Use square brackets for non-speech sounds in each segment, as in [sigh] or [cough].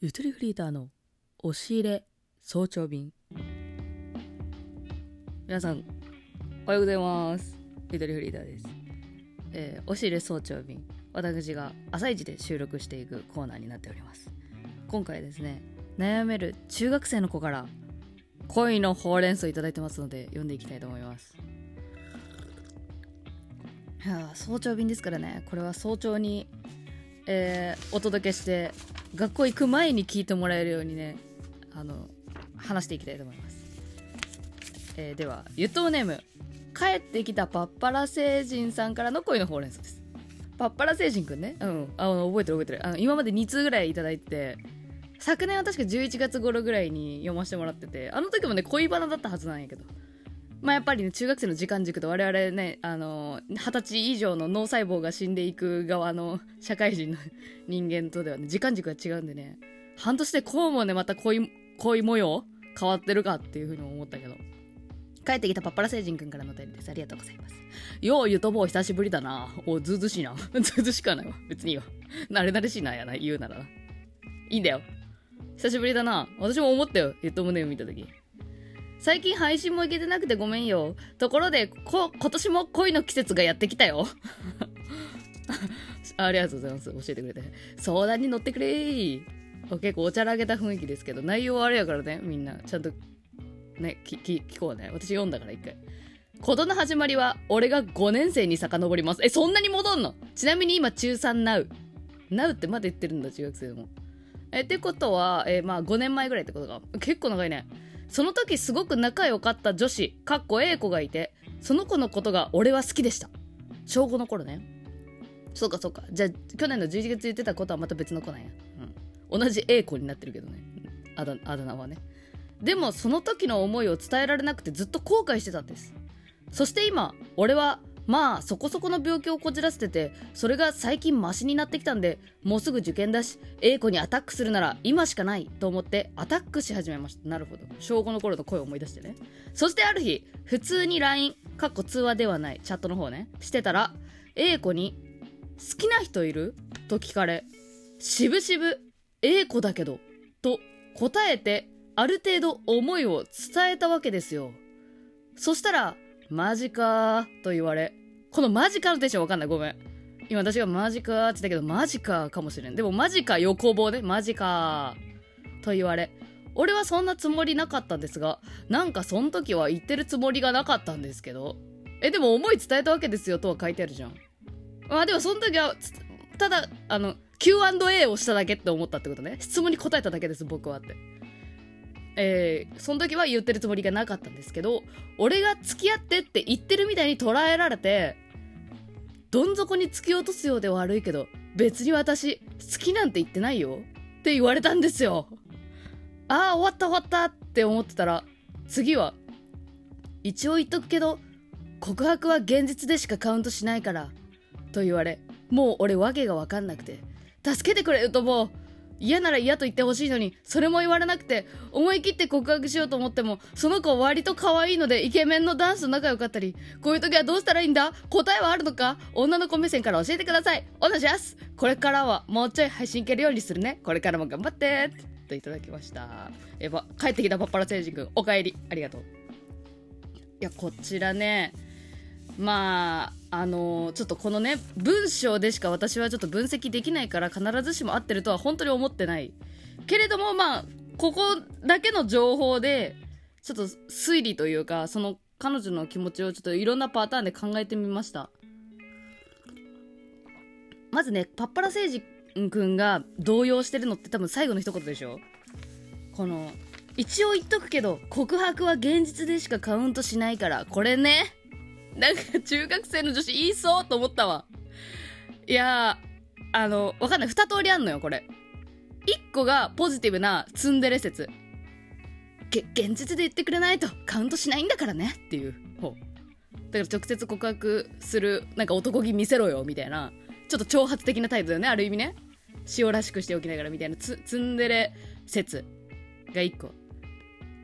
ゆとりフリーターの押し入れ早朝便。皆さんおはようございます。ゆとりフリーターです、えー、押し入れ早朝便。私が朝一で収録していくコーナーになっております。今回ですね悩める中学生の子から恋のほうれん草いただいてますので読んでいきたいと思います。いや早朝便ですからね。これは早朝に、えー、お届けして学校行く前に聞いてもらえるようにねあの話していきたいと思います、えー、ではゆとネーム。帰ってきたパッパラ星人さんからの恋のほうれん草です。パッパラ星人くんね。うん。あの覚えてる覚えてる。あの今まで2通ぐらいいいて昨年は確か11月頃ぐらいに読ませてもらっててあの時もね恋バナだったはずなんやけど。まあ、やっぱりね、中学生の時間軸と我々ね、あの、二十歳以上の脳細胞が死んでいく側の社会人の人間とではね、時間軸が違うんでね、半年でこうもね、また恋、恋模様変わってるかっていうふうに思ったけど。帰ってきたパッパラ星人くんからのお便りです。ありがとうございます。よう、ゆとぼう久しぶりだな。お、ずうずしいな。ずうずしかないわ。別にいいわ。慣れ慣れしいな、やな、言うならな。いいんだよ。久しぶりだな。私も思ったよ。ゆともねを見たとき。最近配信もいけてなくてごめんよ。ところで、こ、今年も恋の季節がやってきたよ。[laughs] ありがとうございます。教えてくれて。相談に乗ってくれー。結構おちゃらけた雰囲気ですけど、内容はあれやからね、みんな。ちゃんと、ね、き、き、聞こうね。私読んだから一回。事の始まりは、俺が5年生に遡ります。え、そんなに戻んの？ちなみに今中3なう。なうってまだ言ってるんだ、中学生でも。え、ってことは、えまあ5年前ぐらいってことか。結構長いね。その時すごく仲良かった女子、かっこ A 子がいて、その子のことが俺は好きでした。小5の頃ね。そうかそうか。じゃあ、去年の11月言ってたことはまた別の子なんや。うん。同じ A 子になってるけどね。あだあだ名はね。でも、その時の思いを伝えられなくてずっと後悔してたんです。そして今、俺はまあそこそこの病気をこじらせててそれが最近マシになってきたんでもうすぐ受験だし A 子にアタックするなら今しかないと思ってアタックし始めました。なるほど。小5の頃の声を思い出してね。そしてある日普通に LINE かっこ通話ではないチャットの方ねしてたら A 子に好きな人いる？と聞かれしぶしぶ A 子だけどと答えてある程度思いを伝えたわけですよ。そしたらマジかーと言われこのマジかのテンションわかんない。ごめん。今私がマジかって言ったけど、マジかかもしれん。でもマジか横棒で、マジかと言われ。俺はそんなつもりなかったんですが、なんかその時は言ってるつもりがなかったんですけど。え、でも思い伝えたわけですよとは書いてあるじゃん。まあでもその時は、ただ、あの、Q&A をしただけって思ったってことね。質問に答えただけです、僕はって。えー、その時は言ってるつもりがなかったんですけど、俺が付き合ってって言ってるみたいに捉えられて、どん底に突き落とすようで悪いけど、別に私、好きなんて言ってないよって言われたんですよ。ああ、終わった終わったって思ってたら、次は、一応言っとくけど、告白は現実でしかカウントしないから、と言われ、もう俺訳がわかんなくて、助けてくれると思う。嫌なら嫌と言ってほしいのに、それも言われなくて、思い切って告白しようと思っても、その子割と可愛いので、イケメンのダンスと仲良かったり、こういう時はどうしたらいいんだ？答えはあるのか？女の子目線から教えてください。お願いしますこれからはもうちょい配信いけるようにするね。これからも頑張ってといただきました。えば、帰ってきたパッパラ星人くん、お帰り。ありがとう。いや、こちらね、まあ、あの、ちょっとこのね、文章でしか私はちょっと分析できないから必ずしも合ってるとは本当に思ってない。けれども、まあ、ここだけの情報で、ちょっと推理というか、その彼女の気持ちをちょっといろんなパターンで考えてみました。まずね、パッパラ星人くんが動揺してるのって多分最後の一言でしょこの、一応言っとくけど、告白は現実でしかカウントしないから、これね。なんか中学生の女子言いそうと思ったわ。いやー、あの、わかんない。二通りあんのよ、これ。一個がポジティブなツンデレ説。げ、現実で言ってくれないとカウントしないんだからねっていう方。だから直接告白する、なんか男気見せろよ、みたいな。ちょっと挑発的な態度だよね、ある意味ね。塩らしくしておきながらみたいなツツンデレ説が一個。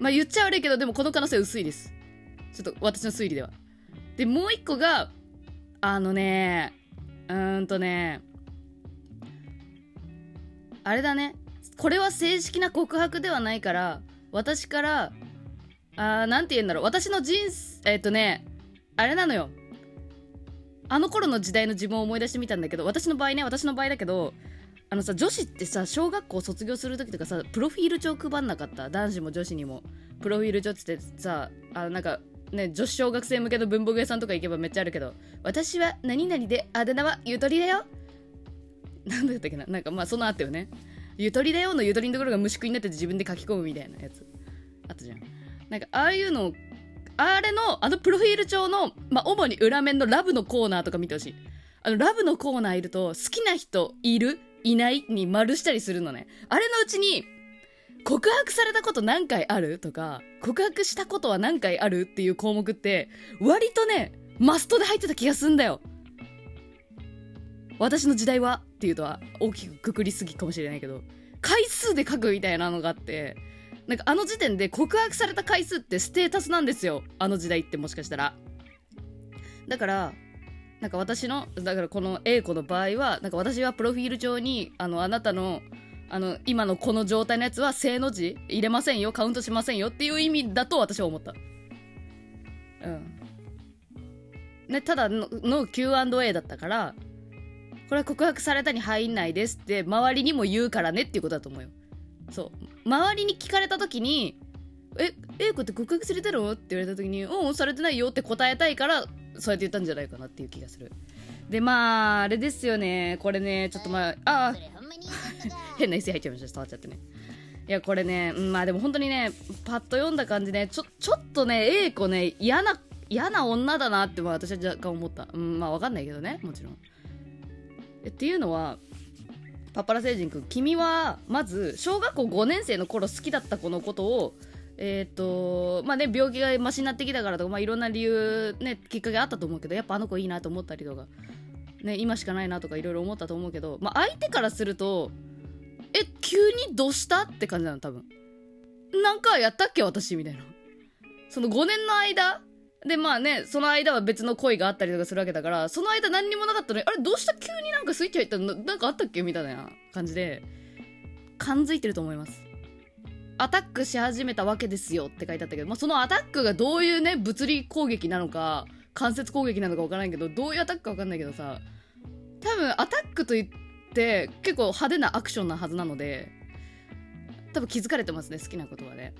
まあ言っちゃ悪いけど、でもこの可能性薄いです。ちょっと私の推理では。で、もう一個が、あのね、うーんとね、あれだね、これは正式な告白ではないから私からあーなんて言うんだろう。私の人生えっとねあれなのよ。あの頃の時代の自分を思い出してみたんだけど私の場合ね私の場合だけどあのさ女子ってさ小学校卒業する時とかさプロフィール帳配んなかった？男子も女子にも。プロフィール帳ってさあなんかね女子小学生向けの文房具屋さんとか行けばめっちゃあるけど私は何々であだ名はゆとりだよ。なんだったっけななんかまあそのあったよね。ゆとりだよのゆとりのところが虫食いになってて自分で書き込むみたいなやつ。あったじゃん。なんかああいうのあれのあのプロフィール帳のまあ主に裏面のラブのコーナーとか見てほしい。あのラブのコーナーいると好きな人いる？いない？に丸したりするのね。あれのうちに告白されたこと何回ある？とか告白したことは何回ある？っていう項目って割とねマストで入ってた気がすんだよ。私の時代は？っていうとは大きくくくりすぎかもしれないけど回数で書くみたいなのがあってなんかあの時点で告白された回数ってステータスなんですよ。あの時代ってもしかしたら。だからなんか私のだからこの A 子の場合はなんか私はプロフィール帳にあのあなたのあの今のこの状態のやつは正の字入れませんよカウントしませんよっていう意味だと私は思った。うん。ねただのの Q&A だったからこれは告白されたに入んないですって周りにも言うからねっていうことだと思うよ。そう。周りに聞かれた時に「え A 子って告白されたの?」って言われた時に「うんされてないよ」って答えたいからそうやって言ったんじゃないかなっていう気がする。でまああれですよね。これねちょっとまあああ [laughs] 変な SE 入っちゃいました触っちゃってね。いやこれね、うん、まあでも本当にねパッと読んだ感じねちょちょっとね A 子ね嫌な嫌な女だなってまあ私は若干思った、うん、まあわかんないけどねもちろん。えっていうのはパッパラ星人くん君はまず小学校5年生の頃好きだった子のことをえっ、とまあね病気がマシになってきたからとか、まあ、いろんな理由ねきっかけあったと思うけどやっぱあの子いいなと思ったりとかね今しかないなとかいろいろ思ったと思うけど、まあ、相手からするとえ急にどうした？って感じなの多分。なんかやったっけ私？みたいな。その5年の間？でまあねその間は別の恋があったりとかするわけだからその間何にもなかったのにあれどうした？急になんかスイッチ入ったの？なんかあったっけ？みたいな感じで感づいてると思います。アタックし始めたわけですよって書いてあったけど、まあ、そのアタックがどういうね物理攻撃なのか間接攻撃なのか分からないけどどういうアタックか分かんないけどさ多分アタックといって結構派手なアクションなはずなので多分気づかれてますね好きなことはね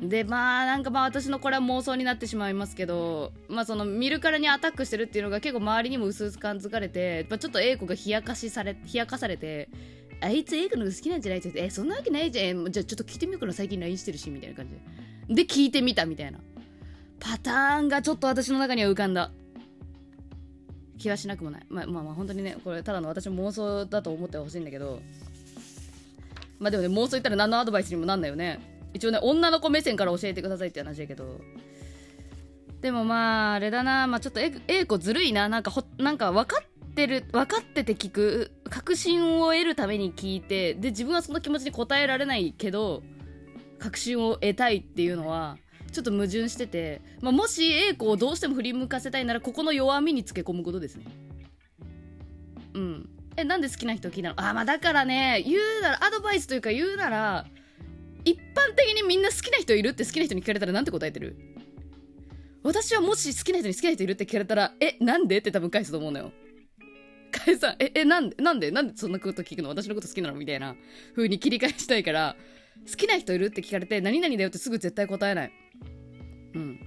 でまあなんかまあ私のこれは妄想になってしまいますけどまあその見るからにアタックしてるっていうのが結構周りにも薄々感づかれて、まあ、ちょっと A 子が冷やかしされ冷やかされてあいつ A 子の好きなんじゃないって言ってえそんなわけないじゃん。じゃあちょっと聞いてみようかな最近 LINE してるしみたいな感じ。でで聞いてみたみたいな。パターンがちょっと私の中には浮かんだ。気はしなくもない。まあまあまあ本当にねこれただの私の妄想だと思ってほしいんだけど。まあでもね妄想言ったら何のアドバイスにもなんないよね。一応ね女の子目線から教えてくださいって話だけど。でもまああれだな。まあちょっと A, A 子ずるいな。なんかほなんか分かってる分かってて聞く確信を得るために聞いて。で自分はその気持ちに応えられないけど確信を得たいっていうのはちょっと矛盾してて、まあ、もし A 子をどうしても振り向かせたいならここの弱みにつけ込むことですね。うん。えなんで好きな人を聞いたの？あまあだからね言うならアドバイスというか言うなら一般的にみんな好きな人いるって好きな人に聞かれたらなんて答えてる？私はもし好きな人に好きな人いるって聞かれたらえなんで？って多分返すと思うのよ。返さええなんで？なんで？なんでそんなこと聞くの？私のこと好きなの？みたいな風に切り返したいから好きな人いる？って聞かれて何々だよってすぐ絶対答えない。うん。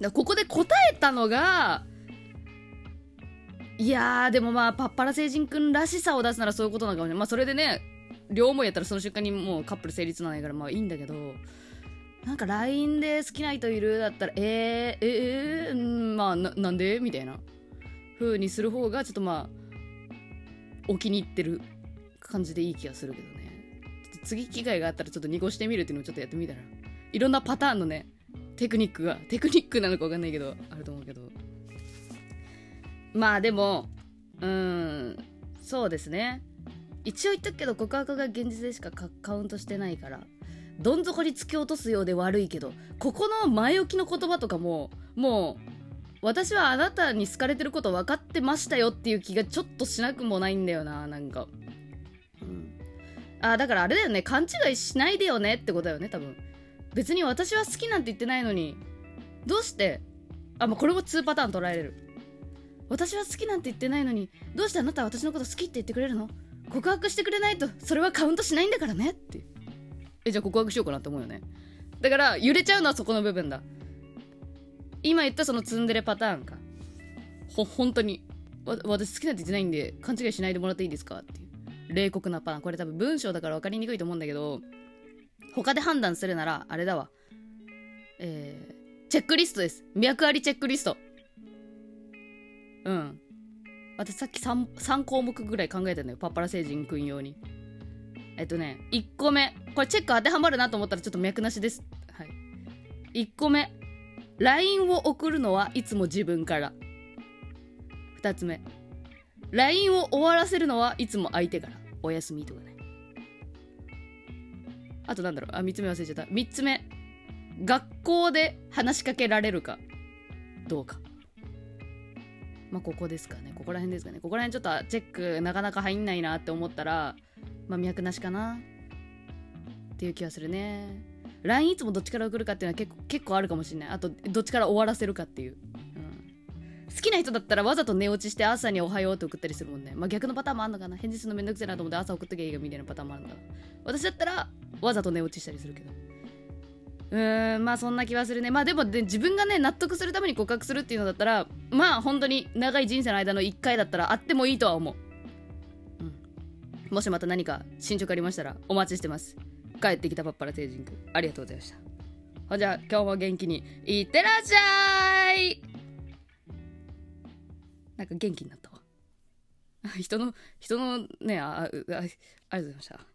だここで答えたのがいやーでもまあパッパラ星人くんらしさを出すならそういうことなのかもしれないまあそれでね両思いやったらその瞬間にもうカップル成立なないからまあいいんだけどなんか LINE で好きな人いる？だったらえー、えー、まあななんで？みたいな。風にする方がちょっとまあお気に入ってる感じでいい気がするけどね。次機会があったらちょっと濁してみるっていうのをちょっとやってみたら。いろんなパターンのねテクニックがテクニックなのか分かんないけどあると思うけど。まあでもうーんそうですね。一応言っとくけど告白が現実でしかカウントしてないから。どん底に突き落とすようで悪いけどここの前置きの言葉とかももう私はあなたに好かれてること分かってましたよっていう気がちょっとしなくもないんだよななんか、あだからあれだよね。勘違いしないでよねってことだよね多分。別に私は好きなんて言ってないのに。どうして？あまあこれも2パターン捉えれる。私は好きなんて言ってないのに。どうしてあなたは私のこと好きって言ってくれるの？告白してくれないとそれはカウントしないんだからねって。えじゃあ告白しようかなって思うよね。だから揺れちゃうのはそこの部分だ。今言ったそのツンデレパターンか。ほ本当に。私好きなんて言ってないんで勘違いしないでもらっていいですかっていう。冷酷なパンこれ多分文章だから分かりにくいと思うんだけど他で判断するならあれだわ。えー、チェックリストです。脈ありチェックリスト。うん。私さっき 3, 3項目ぐらい考えたのよ。パッパラ星人くん用に。えっとね1個目。これチェック当てはまるなと思ったらちょっと脈なしです。はい。1個目。LINE を送るのはいつも自分から。2つ目。LINE を終わらせるのはいつも相手から。おやすみとかね。あとなんだろう。あ3つ目忘れちゃった。3つ目。学校で話しかけられるか。どうか。まあここですかね。ここら辺ですかね。ここら辺ちょっとチェックなかなか入んないなって思ったらまあ脈なしかな。っていう気はするね。LINE いつもどっちから送るかっていうのは結構結構あるかもしれない。あとどっちから終わらせるかっていう、好きな人だったらわざと寝落ちして朝におはようって送ったりするもんね。まあ逆のパターンもあんのかな。返事するのめんどくせえなと思って朝送っときゃいいかみたいなパターンもあるんだ。私だったらわざと寝落ちしたりするけど。うーんまあそんな気はするね。まあでもで自分がね納得するために告白するっていうのだったらまあ本当に長い人生の間の1回だったらあってもいいとは思う、うん、もしまた何か進捗ありましたらお待ちしてます。帰ってきたパッパラ星人くんありがとうございました。ほじゃあ今日も元気にいってらっしゃい！なんか元気になったわ。人の人のねああありがとうございました。